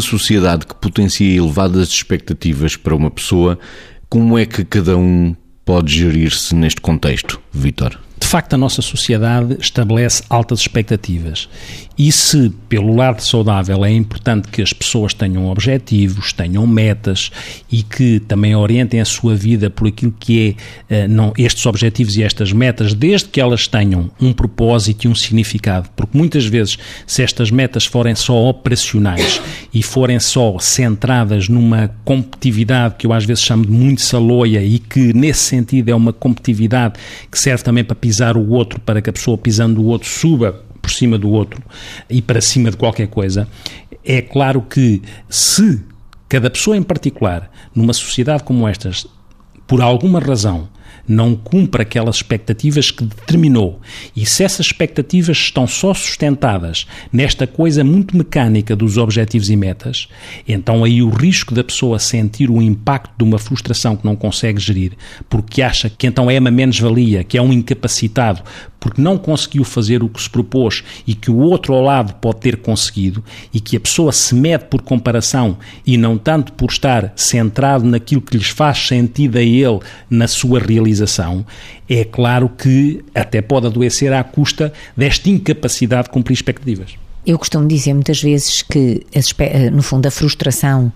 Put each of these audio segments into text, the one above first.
sociedade que potencia elevadas expectativas para uma pessoa, como é que cada um pode gerir-se neste contexto, Vitor? Facto, a nossa sociedade estabelece altas expectativas. E se, pelo lado saudável, é importante que as pessoas tenham objetivos, tenham metas e que também orientem a sua vida por aquilo que é uh, não, estes objetivos e estas metas, desde que elas tenham um propósito e um significado. Porque muitas vezes, se estas metas forem só operacionais e forem só centradas numa competitividade que eu às vezes chamo de muito saloia e que, nesse sentido, é uma competitividade que serve também para pisar o outro, para que a pessoa pisando o outro suba por cima do outro e para cima de qualquer coisa, é claro que se cada pessoa em particular, numa sociedade como estas, por alguma razão, não cumpre aquelas expectativas que determinou. E se essas expectativas estão só sustentadas nesta coisa muito mecânica dos objetivos e metas, então aí o risco da pessoa sentir o impacto de uma frustração que não consegue gerir, porque acha que então é uma menos-valia, que é um incapacitado, porque não conseguiu fazer o que se propôs e que o outro ao lado pode ter conseguido, e que a pessoa se mede por comparação e não tanto por estar centrado naquilo que lhes faz sentido a ele na sua realização, é claro que até pode adoecer à custa desta incapacidade de cumprir expectativas. Eu costumo dizer muitas vezes que, eh, no fundo, a frustração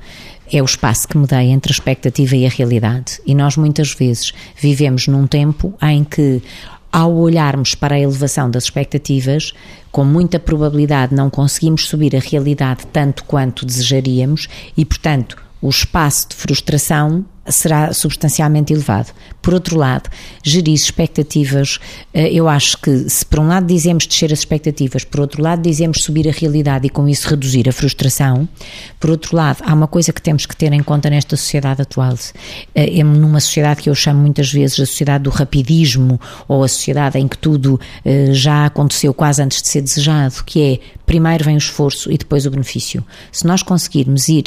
é o espaço que medeia entre a expectativa e a realidade. E nós muitas vezes vivemos num tempo em que ao olharmos para a elevação das expectativas, com muita probabilidade não conseguimos subir a realidade tanto quanto desejaríamos e, portanto, o espaço de frustração será substancialmente elevado. Por outro lado, gerir expectativas, eh, eu acho que se por um lado dizemos descer as expectativas, por outro lado dizemos subir a realidade e com isso reduzir a frustração, por outro lado, há uma coisa que temos que ter em conta nesta sociedade atual, é numa sociedade que eu chamo muitas vezes a sociedade do rapidismo ou a sociedade em que tudo eh, já aconteceu quase antes de ser desejado, que é primeiro vem o esforço e depois o benefício. Se nós conseguirmos ir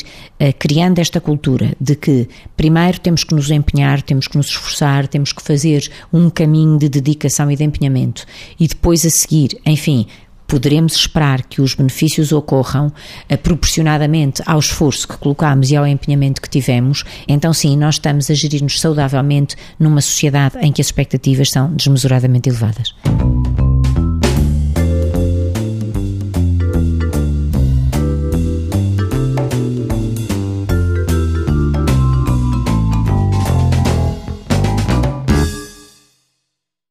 criando esta cultura de que primeiro primeiro temos que nos empenhar, temos que nos esforçar, temos que fazer um caminho de dedicação e de empenhamento. E depois a seguir, enfim, poderemos esperar que os benefícios ocorram eh, proporcionadamente ao esforço que colocamos e ao empenhamento que tivemos, então sim, nós estamos a gerir-nos saudavelmente numa sociedade em que as expectativas são desmesuradamente elevadas.